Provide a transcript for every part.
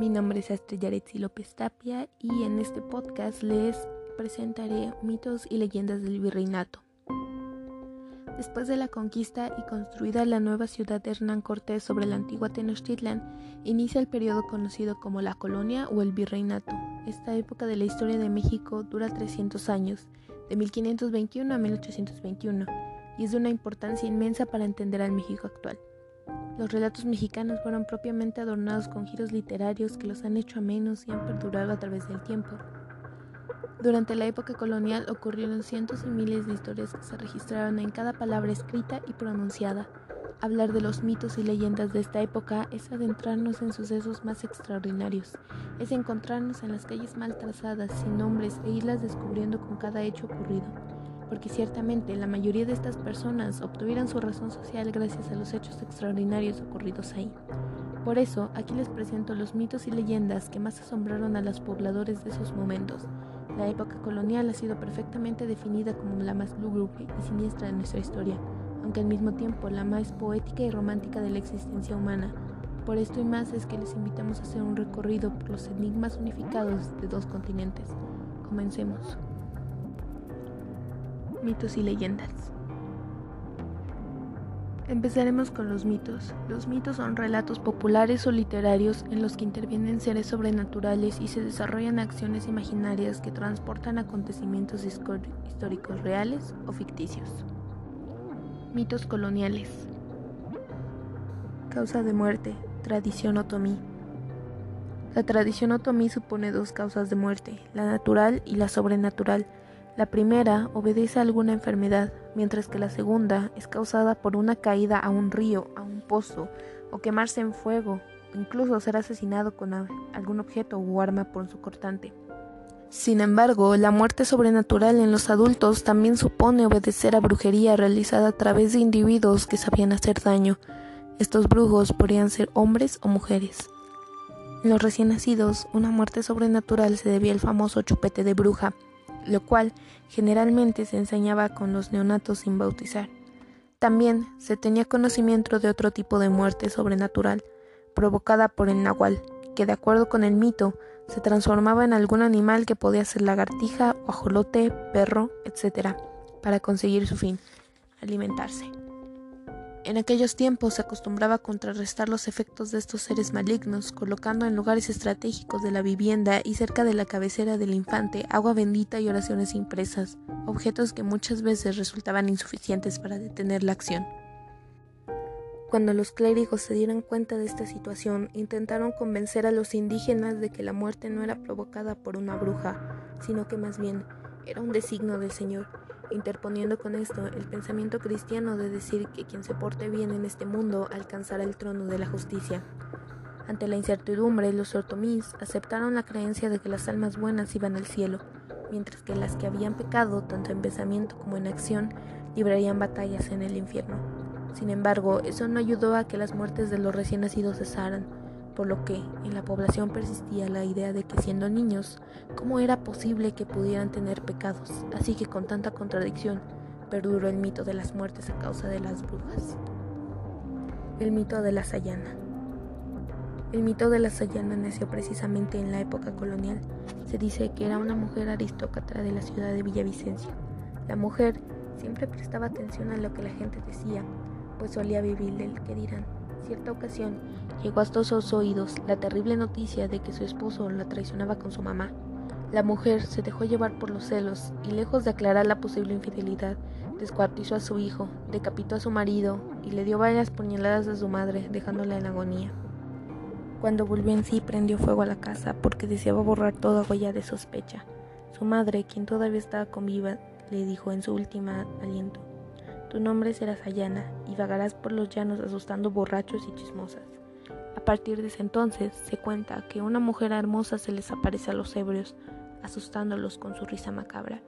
Mi nombre es Astrid López Tapia y en este podcast les presentaré mitos y leyendas del virreinato. Después de la conquista y construida la nueva ciudad de Hernán Cortés sobre la antigua Tenochtitlan, inicia el periodo conocido como la colonia o el virreinato. Esta época de la historia de México dura 300 años, de 1521 a 1821, y es de una importancia inmensa para entender al México actual. Los relatos mexicanos fueron propiamente adornados con giros literarios que los han hecho a menos y han perdurado a través del tiempo. Durante la época colonial ocurrieron cientos y miles de historias que se registraron en cada palabra escrita y pronunciada. Hablar de los mitos y leyendas de esta época es adentrarnos en sucesos más extraordinarios, es encontrarnos en las calles mal trazadas, sin nombres e irlas descubriendo con cada hecho ocurrido porque ciertamente la mayoría de estas personas obtuvieron su razón social gracias a los hechos extraordinarios ocurridos ahí. Por eso, aquí les presento los mitos y leyendas que más asombraron a los pobladores de esos momentos. La época colonial ha sido perfectamente definida como la más lúgubre y siniestra de nuestra historia, aunque al mismo tiempo la más poética y romántica de la existencia humana. Por esto y más es que les invitamos a hacer un recorrido por los enigmas unificados de dos continentes. Comencemos mitos y leyendas. Empezaremos con los mitos. Los mitos son relatos populares o literarios en los que intervienen seres sobrenaturales y se desarrollan acciones imaginarias que transportan acontecimientos históricos reales o ficticios. Mitos coloniales. Causa de muerte. Tradición otomí. La tradición otomí supone dos causas de muerte, la natural y la sobrenatural. La primera obedece a alguna enfermedad, mientras que la segunda es causada por una caída a un río, a un pozo, o quemarse en fuego, o incluso ser asesinado con algún objeto o arma por su cortante. Sin embargo, la muerte sobrenatural en los adultos también supone obedecer a brujería realizada a través de individuos que sabían hacer daño. Estos brujos podrían ser hombres o mujeres. En los recién nacidos, una muerte sobrenatural se debía al famoso chupete de bruja, lo cual generalmente se enseñaba con los neonatos sin bautizar. También se tenía conocimiento de otro tipo de muerte sobrenatural, provocada por el nahual, que de acuerdo con el mito se transformaba en algún animal que podía ser lagartija, ajolote, perro, etc., para conseguir su fin, alimentarse. En aquellos tiempos se acostumbraba contrarrestar los efectos de estos seres malignos, colocando en lugares estratégicos de la vivienda y cerca de la cabecera del infante agua bendita y oraciones impresas, objetos que muchas veces resultaban insuficientes para detener la acción. Cuando los clérigos se dieron cuenta de esta situación, intentaron convencer a los indígenas de que la muerte no era provocada por una bruja, sino que más bien era un designo del Señor interponiendo con esto el pensamiento cristiano de decir que quien se porte bien en este mundo alcanzará el trono de la justicia. Ante la incertidumbre, los otomís aceptaron la creencia de que las almas buenas iban al cielo, mientras que las que habían pecado, tanto en pensamiento como en acción, librarían batallas en el infierno. Sin embargo, eso no ayudó a que las muertes de los recién nacidos cesaran, por lo que en la población persistía la idea de que siendo niños, ¿cómo era posible que pudieran tener pecados? Así que con tanta contradicción, perduró el mito de las muertes a causa de las brujas. El mito de la Sayana. El mito de la Sayana nació precisamente en la época colonial. Se dice que era una mujer aristócrata de la ciudad de Villavicencio. La mujer siempre prestaba atención a lo que la gente decía, pues solía vivir del que dirán cierta ocasión llegó hasta sus oídos la terrible noticia de que su esposo la traicionaba con su mamá. La mujer se dejó llevar por los celos y lejos de aclarar la posible infidelidad, descuartizó a su hijo, decapitó a su marido y le dio varias puñaladas a su madre, dejándola en agonía. Cuando volvió en sí, prendió fuego a la casa porque deseaba borrar toda huella de sospecha. Su madre, quien todavía estaba con viva, le dijo en su última aliento: tu nombre será Sayana y vagarás por los llanos asustando borrachos y chismosas. A partir de ese entonces se cuenta que una mujer hermosa se les aparece a los ebrios, asustándolos con su risa macabra.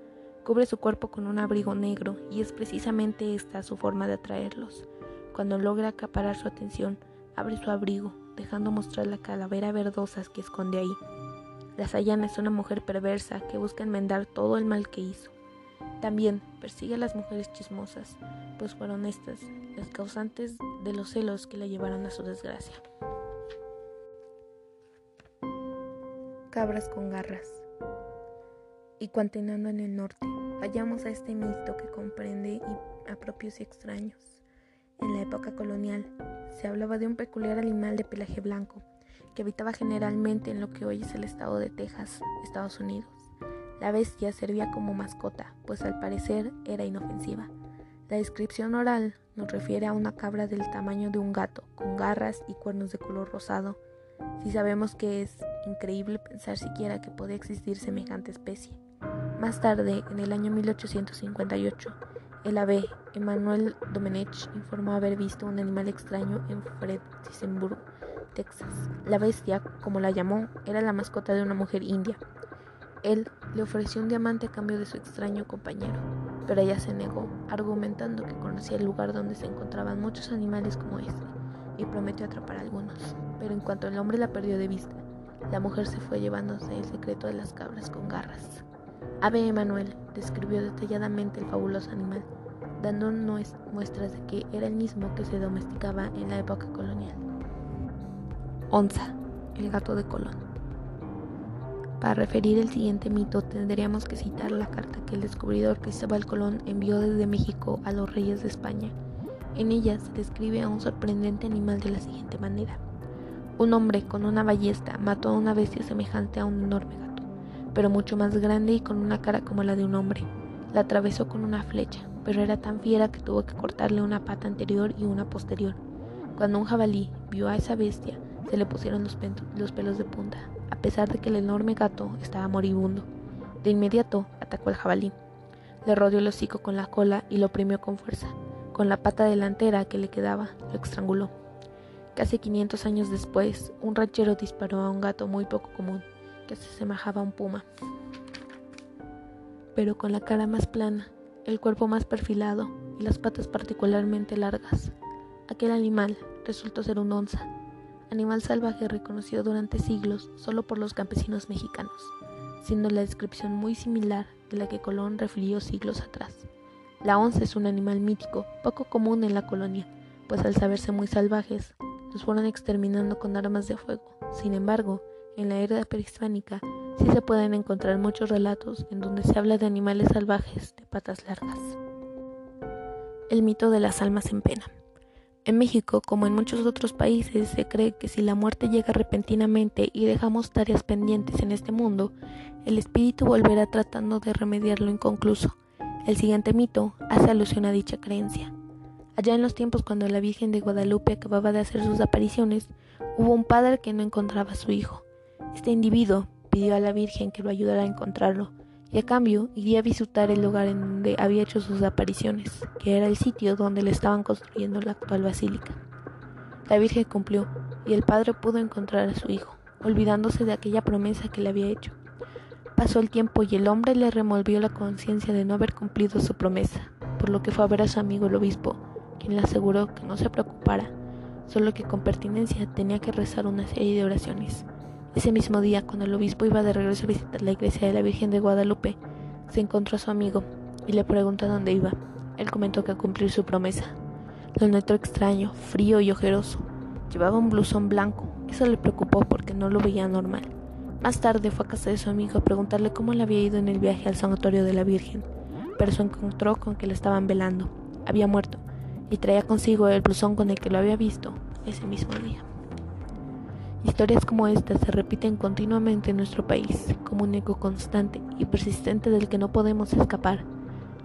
Cubre su cuerpo con un abrigo negro y es precisamente esta su forma de atraerlos. Cuando logra acaparar su atención, abre su abrigo, dejando mostrar la calavera verdosa que esconde ahí. La Sayana es una mujer perversa que busca enmendar todo el mal que hizo. También persigue a las mujeres chismosas, pues fueron estas las causantes de los celos que la llevaron a su desgracia. Cabras con garras. Y continuando en el norte, vayamos a este mito que comprende a propios y extraños. En la época colonial, se hablaba de un peculiar animal de pelaje blanco, que habitaba generalmente en lo que hoy es el estado de Texas, Estados Unidos. La bestia servía como mascota, pues al parecer era inofensiva. La descripción oral nos refiere a una cabra del tamaño de un gato, con garras y cuernos de color rosado, si sabemos que es increíble pensar siquiera que podía existir semejante especie. Más tarde, en el año 1858, el ave Emmanuel Domenech informó haber visto un animal extraño en Fredericksburg, Texas. La bestia, como la llamó, era la mascota de una mujer india. Él le ofreció un diamante a cambio de su extraño compañero, pero ella se negó, argumentando que conocía el lugar donde se encontraban muchos animales como este, y prometió atrapar algunos pero en cuanto el hombre la perdió de vista, la mujer se fue llevándose el secreto de las cabras con garras. Ave Emanuel describió detalladamente el fabuloso animal, dándonos muestras de que era el mismo que se domesticaba en la época colonial. Onza, el gato de Colón. Para referir el siguiente mito tendríamos que citar la carta que el descubridor Cristóbal Colón envió desde México a los reyes de España. En ella se describe a un sorprendente animal de la siguiente manera. Un hombre con una ballesta mató a una bestia semejante a un enorme gato, pero mucho más grande y con una cara como la de un hombre. La atravesó con una flecha, pero era tan fiera que tuvo que cortarle una pata anterior y una posterior. Cuando un jabalí vio a esa bestia, se le pusieron los, los pelos de punta, a pesar de que el enorme gato estaba moribundo. De inmediato atacó al jabalí. Le rodeó el hocico con la cola y lo oprimió con fuerza. Con la pata delantera que le quedaba, lo estranguló. Casi 500 años después, un ranchero disparó a un gato muy poco común, que se asemejaba a un puma, pero con la cara más plana, el cuerpo más perfilado y las patas particularmente largas. Aquel animal resultó ser un onza, animal salvaje reconocido durante siglos solo por los campesinos mexicanos, siendo la descripción muy similar de la que Colón refirió siglos atrás. La onza es un animal mítico, poco común en la colonia, pues al saberse muy salvajes, los fueron exterminando con armas de fuego. Sin embargo, en la era prehispánica sí se pueden encontrar muchos relatos en donde se habla de animales salvajes de patas largas. El mito de las almas en pena. En México, como en muchos otros países, se cree que si la muerte llega repentinamente y dejamos tareas pendientes en este mundo, el espíritu volverá tratando de remediar lo inconcluso. El siguiente mito hace alusión a dicha creencia. Allá en los tiempos cuando la Virgen de Guadalupe acababa de hacer sus apariciones, hubo un padre que no encontraba a su hijo. Este individuo pidió a la Virgen que lo ayudara a encontrarlo, y a cambio iría a visitar el lugar en donde había hecho sus apariciones, que era el sitio donde le estaban construyendo la actual basílica. La Virgen cumplió, y el padre pudo encontrar a su hijo, olvidándose de aquella promesa que le había hecho. Pasó el tiempo y el hombre le removió la conciencia de no haber cumplido su promesa, por lo que fue a ver a su amigo el obispo, quien le aseguró que no se preocupara, solo que con pertinencia tenía que rezar una serie de oraciones. Ese mismo día, cuando el obispo iba de regreso a visitar la iglesia de la Virgen de Guadalupe, se encontró a su amigo y le preguntó dónde iba. Él comentó que a cumplir su promesa. Lo notó extraño, frío y ojeroso. Llevaba un blusón blanco. Eso le preocupó porque no lo veía normal. Más tarde fue a casa de su amigo a preguntarle cómo le había ido en el viaje al santuario de la Virgen, pero se encontró con que le estaban velando. Había muerto y traía consigo el blusón con el que lo había visto ese mismo día. Historias como estas se repiten continuamente en nuestro país, como un eco constante y persistente del que no podemos escapar.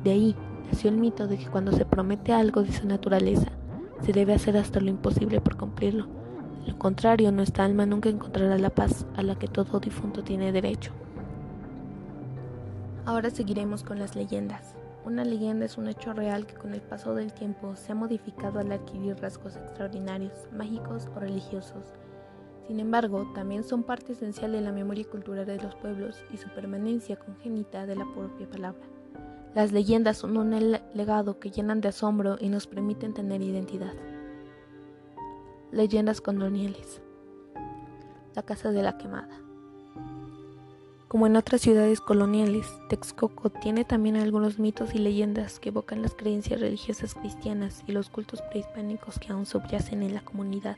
De ahí nació el mito de que cuando se promete algo de su naturaleza, se debe hacer hasta lo imposible por cumplirlo. De lo contrario, nuestra alma nunca encontrará la paz a la que todo difunto tiene derecho. Ahora seguiremos con las leyendas. Una leyenda es un hecho real que con el paso del tiempo se ha modificado al adquirir rasgos extraordinarios, mágicos o religiosos. Sin embargo, también son parte esencial de la memoria cultural de los pueblos y su permanencia congénita de la propia palabra. Las leyendas son un legado que llenan de asombro y nos permiten tener identidad. Leyendas coloniales. La Casa de la Quemada. Como en otras ciudades coloniales, Texcoco tiene también algunos mitos y leyendas que evocan las creencias religiosas cristianas y los cultos prehispánicos que aún subyacen en la comunidad.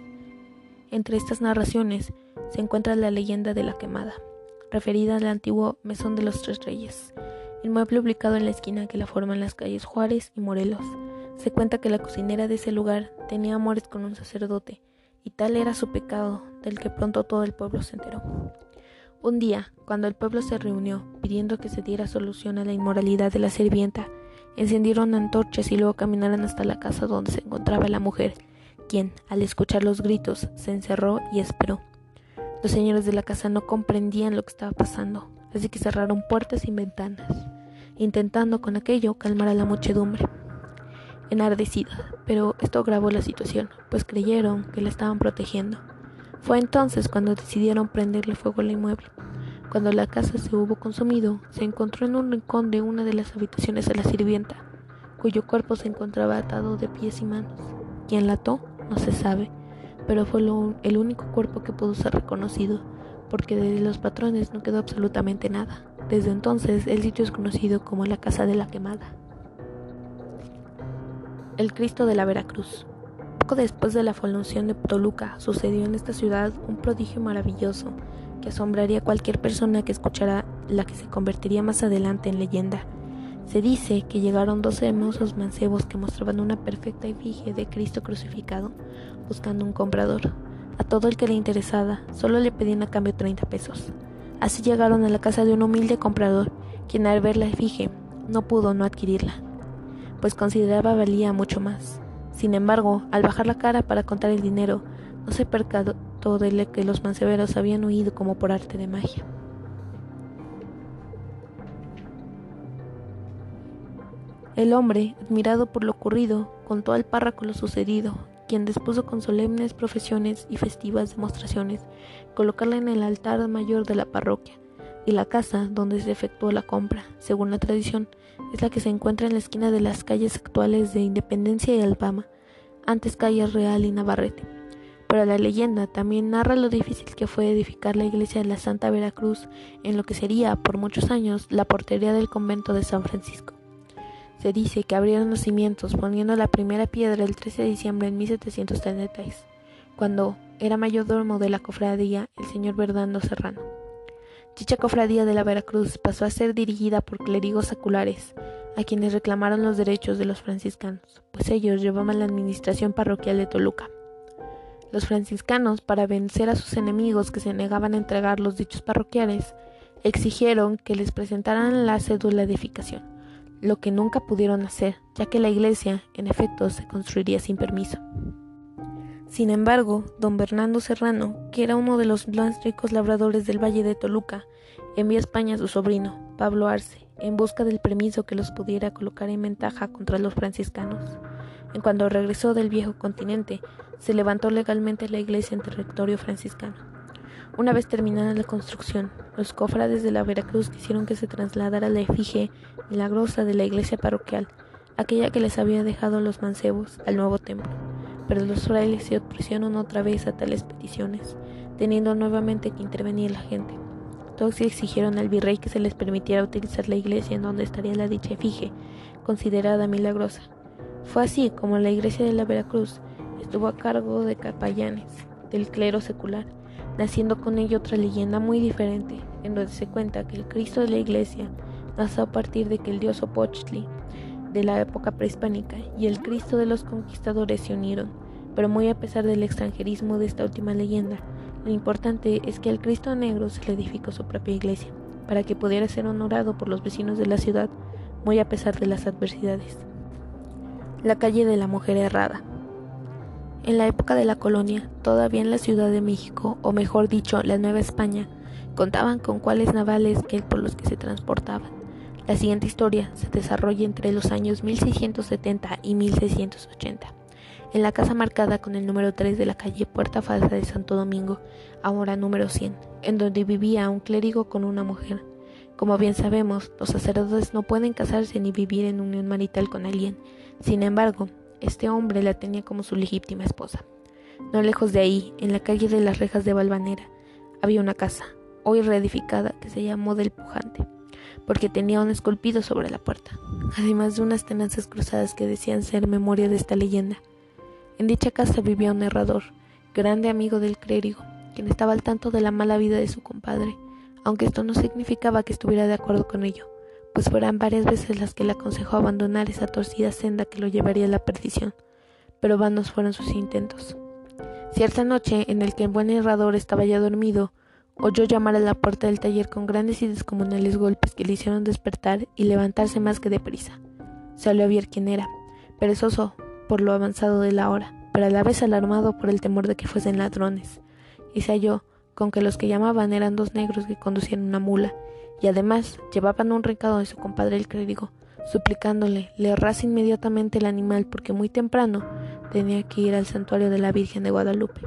Entre estas narraciones se encuentra la leyenda de la quemada. referida al antiguo Mesón de los Tres Reyes, inmueble ubicado en la esquina que la forman las calles Juárez y Morelos. Se cuenta que la cocinera de ese lugar tenía amores con un sacerdote, y tal era su pecado, del que pronto todo el pueblo se enteró. Un día, cuando el pueblo se reunió pidiendo que se diera solución a la inmoralidad de la sirvienta, encendieron antorchas y luego caminaron hasta la casa donde se encontraba la mujer, quien, al escuchar los gritos, se encerró y esperó. Los señores de la casa no comprendían lo que estaba pasando, así que cerraron puertas y ventanas, intentando con aquello calmar a la muchedumbre. Enardecida, pero esto agravó la situación, pues creyeron que la estaban protegiendo. Fue entonces cuando decidieron prenderle fuego al inmueble. Cuando la casa se hubo consumido, se encontró en un rincón de una de las habitaciones a la sirvienta, cuyo cuerpo se encontraba atado de pies y manos. ¿Quién la ató? No se sabe, pero fue el único cuerpo que pudo ser reconocido, porque de los patrones no quedó absolutamente nada. Desde entonces, el sitio es conocido como la Casa de la Quemada. El Cristo de la Veracruz. Poco después de la fundación de Toluca, sucedió en esta ciudad un prodigio maravilloso que asombraría a cualquier persona que escuchara la que se convertiría más adelante en leyenda. Se dice que llegaron dos hermosos mancebos que mostraban una perfecta efigie de Cristo crucificado, buscando un comprador. A todo el que le interesaba, solo le pedían a cambio 30 pesos. Así llegaron a la casa de un humilde comprador, quien al ver la efigie no pudo no adquirirla, pues consideraba valía mucho más. Sin embargo, al bajar la cara para contar el dinero, no se percató de que los manseveros habían huido como por arte de magia. El hombre, admirado por lo ocurrido, contó al párroco lo sucedido, quien dispuso con solemnes profesiones y festivas demostraciones colocarla en el altar mayor de la parroquia, y la casa donde se efectuó la compra, según la tradición, es la que se encuentra en la esquina de las calles actuales de Independencia y Alpama, antes calles Real y Navarrete. Pero la leyenda también narra lo difícil que fue edificar la iglesia de la Santa Veracruz en lo que sería, por muchos años, la portería del convento de San Francisco. Se dice que abrieron los cimientos poniendo la primera piedra el 13 de diciembre de 1733, cuando era mayordomo de la cofradía el señor Bernardo Serrano. Dicha cofradía de la Veracruz pasó a ser dirigida por clérigos seculares, a quienes reclamaron los derechos de los franciscanos, pues ellos llevaban la administración parroquial de Toluca. Los franciscanos, para vencer a sus enemigos que se negaban a entregar los dichos parroquiales, exigieron que les presentaran la cédula de edificación, lo que nunca pudieron hacer, ya que la iglesia, en efecto, se construiría sin permiso. Sin embargo, don Bernardo Serrano, que era uno de los más ricos labradores del Valle de Toluca, envió a España a su sobrino, Pablo Arce, en busca del permiso que los pudiera colocar en ventaja contra los franciscanos. En cuanto regresó del viejo continente, se levantó legalmente la iglesia en territorio franciscano. Una vez terminada la construcción, los cofrades de la Veracruz quisieron que se trasladara la efigie milagrosa de la iglesia parroquial, aquella que les había dejado los mancebos, al nuevo templo pero los frailes se opusieron otra vez a tales peticiones, teniendo nuevamente que intervenir la gente. Todos exigieron al virrey que se les permitiera utilizar la iglesia en donde estaría la dicha efigie, considerada milagrosa. Fue así como la iglesia de la Veracruz estuvo a cargo de capellanes del clero secular, naciendo con ello otra leyenda muy diferente, en donde se cuenta que el Cristo de la iglesia nació a partir de que el dios Opochtli de la época prehispánica y el Cristo de los conquistadores se unieron, pero muy a pesar del extranjerismo de esta última leyenda, lo importante es que al Cristo negro se le edificó su propia iglesia, para que pudiera ser honorado por los vecinos de la ciudad, muy a pesar de las adversidades. La calle de la mujer errada. En la época de la colonia, todavía en la Ciudad de México, o mejor dicho, la Nueva España, contaban con cuales navales que por los que se transportaban la siguiente historia se desarrolla entre los años 1670 y 1680, en la casa marcada con el número 3 de la calle Puerta Falsa de Santo Domingo, ahora número 100, en donde vivía un clérigo con una mujer. Como bien sabemos, los sacerdotes no pueden casarse ni vivir en unión marital con alguien. Sin embargo, este hombre la tenía como su legítima esposa. No lejos de ahí, en la calle de las Rejas de Valvanera, había una casa, hoy reedificada, que se llamó del Pujante porque tenía un esculpido sobre la puerta, además de unas tenazas cruzadas que decían ser memoria de esta leyenda. En dicha casa vivía un narrador, grande amigo del clérigo, quien estaba al tanto de la mala vida de su compadre, aunque esto no significaba que estuviera de acuerdo con ello, pues fueran varias veces las que le aconsejó abandonar esa torcida senda que lo llevaría a la perdición, pero vanos fueron sus intentos. Cierta noche, en el que el buen herrador estaba ya dormido, oyó llamar a la puerta del taller con grandes y descomunales golpes que le hicieron despertar y levantarse más que deprisa. Salió a ver quién era, perezoso por lo avanzado de la hora, pero a la vez alarmado por el temor de que fuesen ladrones, y se halló con que los que llamaban eran dos negros que conducían una mula, y además llevaban un recado de su compadre el clérigo, suplicándole le errase inmediatamente el animal porque muy temprano tenía que ir al santuario de la Virgen de Guadalupe.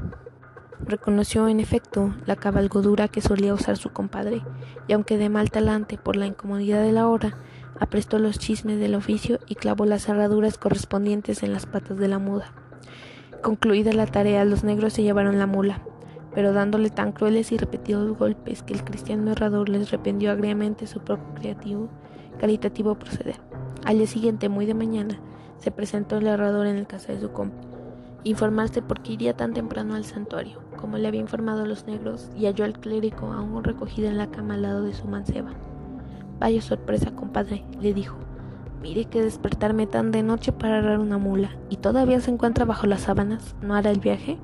Reconoció en efecto la cabalgadura que solía usar su compadre, y aunque de mal talante por la incomodidad de la hora, aprestó los chismes del oficio y clavó las cerraduras correspondientes en las patas de la muda. Concluida la tarea, los negros se llevaron la mula, pero dándole tan crueles y repetidos golpes que el cristiano errador les rependió agriamente su propio creativo, caritativo proceder. Al día siguiente, muy de mañana, se presentó el errador en el casa de su compa, informarse por qué iría tan temprano al santuario, como le había informado a los negros, y halló al clérigo aún recogido en la cama al lado de su manceba. Vaya sorpresa, compadre, le dijo. Mire que despertarme tan de noche para agarrar una mula, y todavía se encuentra bajo las sábanas, ¿no hará el viaje?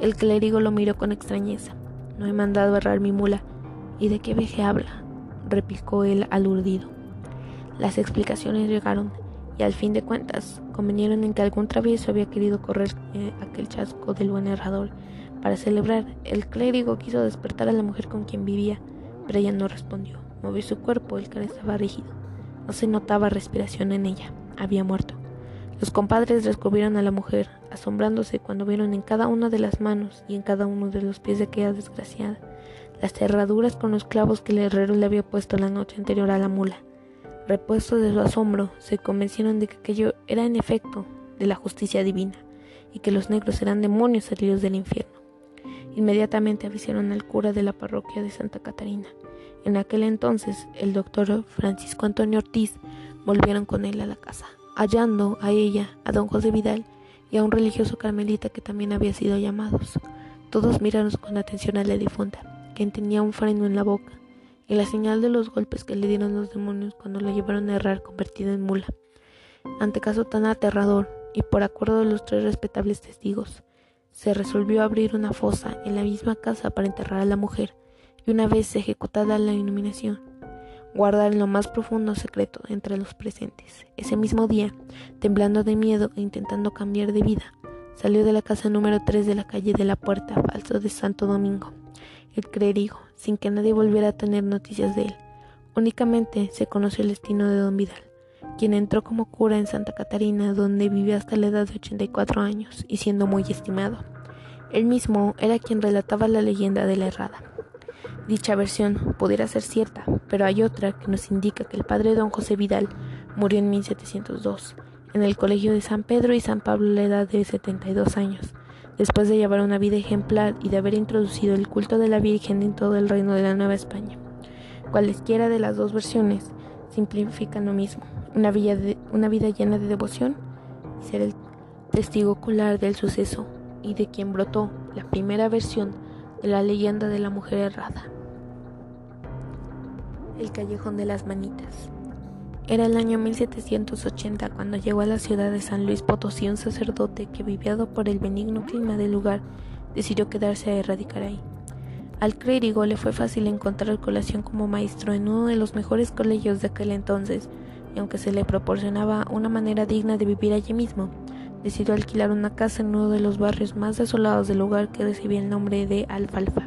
El clérigo lo miró con extrañeza. No he mandado errar mi mula. ¿Y de qué veje habla? replicó él alurdido. Las explicaciones llegaron y al fin de cuentas convinieron en que algún travieso había querido correr eh, aquel chasco del buen errador. Para celebrar, el clérigo quiso despertar a la mujer con quien vivía, pero ella no respondió. Movió su cuerpo, el cara estaba rígido. No se notaba respiración en ella. Había muerto. Los compadres descubrieron a la mujer, asombrándose cuando vieron en cada una de las manos y en cada uno de los pies de aquella desgraciada las cerraduras con los clavos que el herrero le había puesto la noche anterior a la mula. Repuestos de su asombro, se convencieron de que aquello era en efecto de la justicia divina y que los negros eran demonios salidos del infierno. Inmediatamente avisaron al cura de la parroquia de Santa Catarina. En aquel entonces, el doctor Francisco Antonio Ortiz volvieron con él a la casa hallando a ella, a don José Vidal y a un religioso carmelita que también había sido llamados. Todos miraron con atención a la difunta, quien tenía un freno en la boca, y la señal de los golpes que le dieron los demonios cuando la llevaron a errar convertida en mula. Ante caso tan aterrador, y por acuerdo de los tres respetables testigos, se resolvió abrir una fosa en la misma casa para enterrar a la mujer, y una vez ejecutada la iluminación, guardar en lo más profundo secreto entre los presentes. Ese mismo día, temblando de miedo e intentando cambiar de vida, salió de la casa número 3 de la calle de la Puerta Falso de Santo Domingo, el clérigo, sin que nadie volviera a tener noticias de él. Únicamente se conoció el destino de don Vidal, quien entró como cura en Santa Catarina, donde vivió hasta la edad de 84 años y siendo muy estimado. Él mismo era quien relataba la leyenda de la errada. Dicha versión pudiera ser cierta, pero hay otra que nos indica que el padre don José Vidal murió en 1702, en el colegio de San Pedro y San Pablo a la edad de 72 años, después de llevar una vida ejemplar y de haber introducido el culto de la Virgen en todo el reino de la Nueva España. Cualesquiera de las dos versiones simplifican lo mismo, una vida, una vida llena de devoción y ser el testigo ocular del suceso y de quien brotó la primera versión de la leyenda de la mujer errada. El callejón de las manitas. Era el año 1780 cuando llegó a la ciudad de San Luis Potosí un sacerdote que, viviado por el benigno clima del lugar, decidió quedarse a erradicar ahí. Al clérigo le fue fácil encontrar colación como maestro en uno de los mejores colegios de aquel entonces, y aunque se le proporcionaba una manera digna de vivir allí mismo, decidió alquilar una casa en uno de los barrios más desolados del lugar que recibía el nombre de Alfalfa.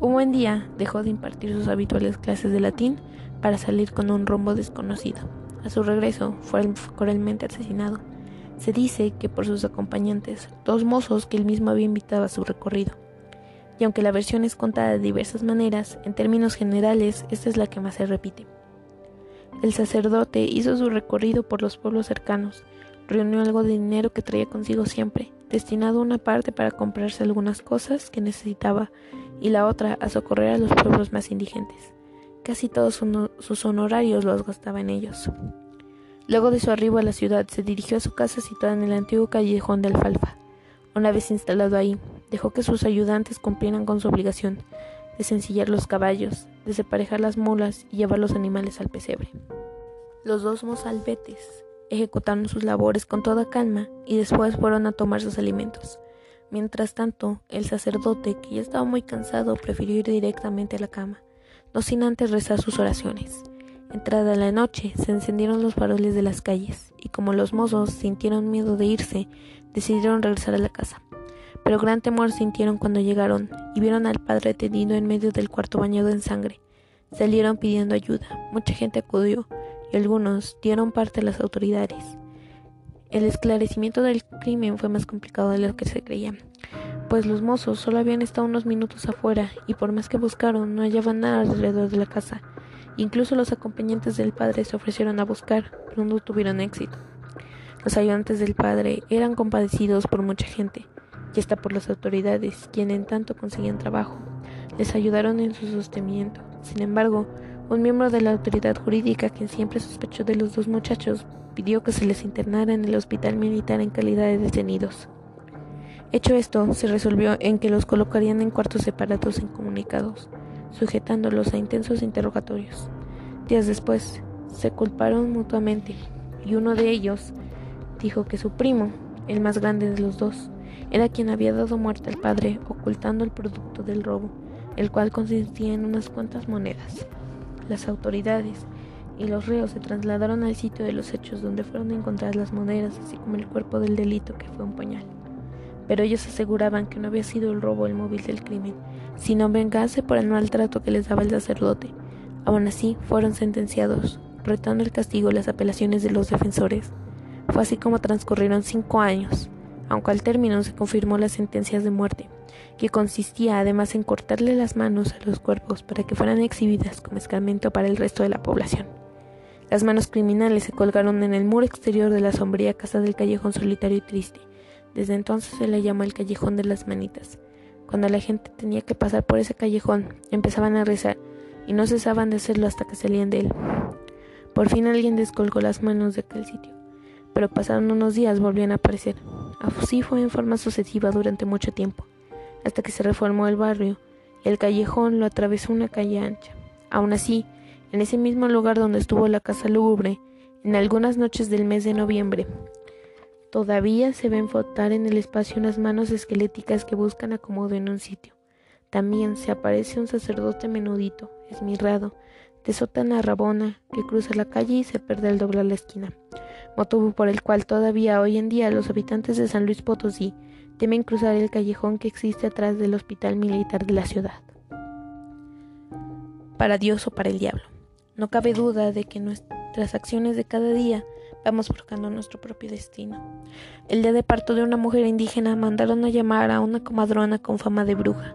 Un buen día dejó de impartir sus habituales clases de latín para salir con un rombo desconocido. A su regreso fue cruelmente asesinado. Se dice que por sus acompañantes, dos mozos que él mismo había invitado a su recorrido. Y aunque la versión es contada de diversas maneras, en términos generales esta es la que más se repite. El sacerdote hizo su recorrido por los pueblos cercanos, reunió algo de dinero que traía consigo siempre, destinado una parte para comprarse algunas cosas que necesitaba y la otra a socorrer a los pueblos más indigentes. Casi todos sus honorarios los gastaba en ellos. Luego de su arribo a la ciudad, se dirigió a su casa situada en el antiguo callejón de Alfalfa. Una vez instalado ahí, dejó que sus ayudantes cumplieran con su obligación, desencillar los caballos, desemparejar las mulas y llevar los animales al pesebre. Los dos mozalbetes ejecutaron sus labores con toda calma y después fueron a tomar sus alimentos. Mientras tanto, el sacerdote, que ya estaba muy cansado, prefirió ir directamente a la cama, no sin antes rezar sus oraciones. Entrada la noche, se encendieron los faroles de las calles, y como los mozos sintieron miedo de irse, decidieron regresar a la casa. Pero gran temor sintieron cuando llegaron y vieron al padre tendido en medio del cuarto bañado en sangre. Salieron pidiendo ayuda. Mucha gente acudió y algunos dieron parte a las autoridades. El esclarecimiento del crimen fue más complicado de lo que se creía, pues los mozos solo habían estado unos minutos afuera y por más que buscaron no hallaban nada alrededor de la casa. Incluso los acompañantes del padre se ofrecieron a buscar, pero no tuvieron éxito. Los ayudantes del padre eran compadecidos por mucha gente, y hasta por las autoridades, quienes en tanto conseguían trabajo. Les ayudaron en su sostenimiento. Sin embargo, un miembro de la autoridad jurídica, quien siempre sospechó de los dos muchachos, pidió que se les internara en el hospital militar en calidad de detenidos. Hecho esto, se resolvió en que los colocarían en cuartos separados e incomunicados sujetándolos a intensos interrogatorios. Días después, se culparon mutuamente y uno de ellos dijo que su primo, el más grande de los dos, era quien había dado muerte al padre ocultando el producto del robo, el cual consistía en unas cuantas monedas. Las autoridades y los reos se trasladaron al sitio de los hechos donde fueron encontradas las monedas, así como el cuerpo del delito que fue un puñal. Pero ellos aseguraban que no había sido el robo el móvil del crimen, sino vengarse por el maltrato que les daba el sacerdote. Aún así, fueron sentenciados, retando el castigo las apelaciones de los defensores. Fue así como transcurrieron cinco años, aunque al término se confirmó las sentencias de muerte, que consistía además en cortarle las manos a los cuerpos para que fueran exhibidas como escarmiento para el resto de la población. Las manos criminales se colgaron en el muro exterior de la sombría casa del callejón solitario y triste. Desde entonces se le llamó el callejón de las manitas. Cuando la gente tenía que pasar por ese callejón, empezaban a rezar y no cesaban de hacerlo hasta que salían de él. Por fin alguien descolgó las manos de aquel sitio, pero pasaron unos días volvían a aparecer. Así fue en forma sucesiva durante mucho tiempo, hasta que se reformó el barrio y el callejón lo atravesó una calle ancha. Aún así, en ese mismo lugar donde estuvo la casa lúgubre, en algunas noches del mes de noviembre, Todavía se ven flotar en el espacio unas manos esqueléticas que buscan acomodo en un sitio. También se aparece un sacerdote menudito, esmirrado, de sotana rabona, que cruza la calle y se pierde al doblar la esquina, motivo por el cual todavía hoy en día los habitantes de San Luis Potosí temen cruzar el callejón que existe atrás del hospital militar de la ciudad. Para Dios o para el diablo. No cabe duda de que nuestras acciones de cada día vamos forjando nuestro propio destino. El día de parto de una mujer indígena mandaron a llamar a una comadrona con fama de bruja,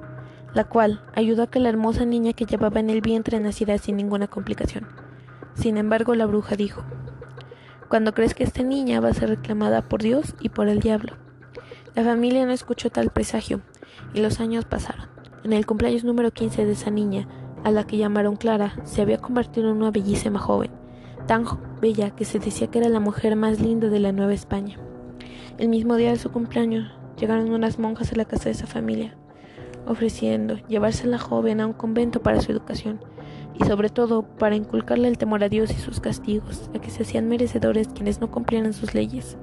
la cual ayudó a que la hermosa niña que llevaba en el vientre naciera sin ninguna complicación. Sin embargo, la bruja dijo, cuando crees que esta niña va a ser reclamada por Dios y por el diablo. La familia no escuchó tal presagio y los años pasaron. En el cumpleaños número 15 de esa niña, a la que llamaron Clara, se había convertido en una bellísima joven tan bella que se decía que era la mujer más linda de la Nueva España. El mismo día de su cumpleaños llegaron unas monjas a la casa de esa familia, ofreciendo llevarse a la joven a un convento para su educación y sobre todo para inculcarle el temor a Dios y sus castigos, a que se hacían merecedores quienes no cumplieran sus leyes,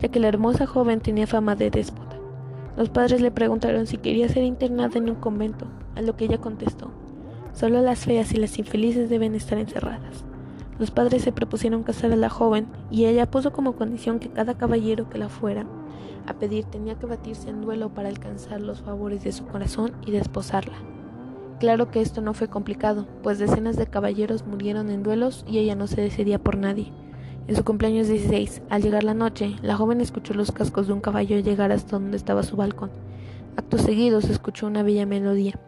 ya que la hermosa joven tenía fama de déspota. Los padres le preguntaron si quería ser internada en un convento, a lo que ella contestó, solo las feas y las infelices deben estar encerradas. Los padres se propusieron casar a la joven y ella puso como condición que cada caballero que la fuera a pedir tenía que batirse en duelo para alcanzar los favores de su corazón y desposarla. Claro que esto no fue complicado, pues decenas de caballeros murieron en duelos y ella no se decidía por nadie. En su cumpleaños 16, al llegar la noche, la joven escuchó los cascos de un caballo llegar hasta donde estaba su balcón. Acto seguido se escuchó una bella melodía.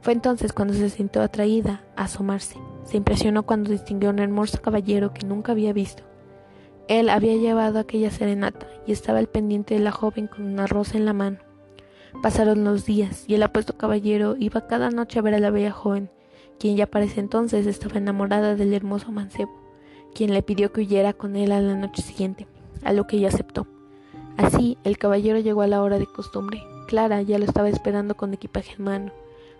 Fue entonces cuando se sintió atraída a asomarse. Se impresionó cuando distinguió un hermoso caballero que nunca había visto. Él había llevado aquella serenata y estaba al pendiente de la joven con una rosa en la mano. Pasaron los días y el apuesto caballero iba cada noche a ver a la bella joven, quien ya para ese entonces estaba enamorada del hermoso mancebo, quien le pidió que huyera con él a la noche siguiente, a lo que ella aceptó. Así, el caballero llegó a la hora de costumbre. Clara ya lo estaba esperando con equipaje en mano.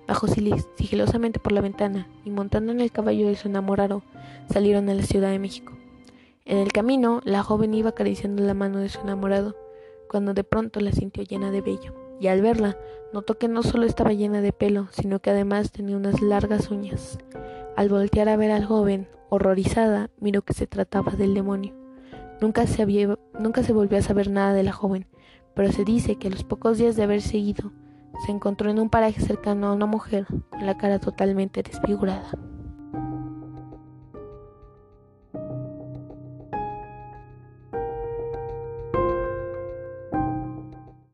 Bajó sigilosamente por la ventana y montando en el caballo de su enamorado, salieron a la Ciudad de México. En el camino, la joven iba acariciando la mano de su enamorado, cuando de pronto la sintió llena de vello, y al verla, notó que no solo estaba llena de pelo, sino que además tenía unas largas uñas. Al voltear a ver al joven, horrorizada, miró que se trataba del demonio. Nunca se, había, nunca se volvió a saber nada de la joven, pero se dice que a los pocos días de haber seguido, se encontró en un paraje cercano a una mujer con la cara totalmente desfigurada.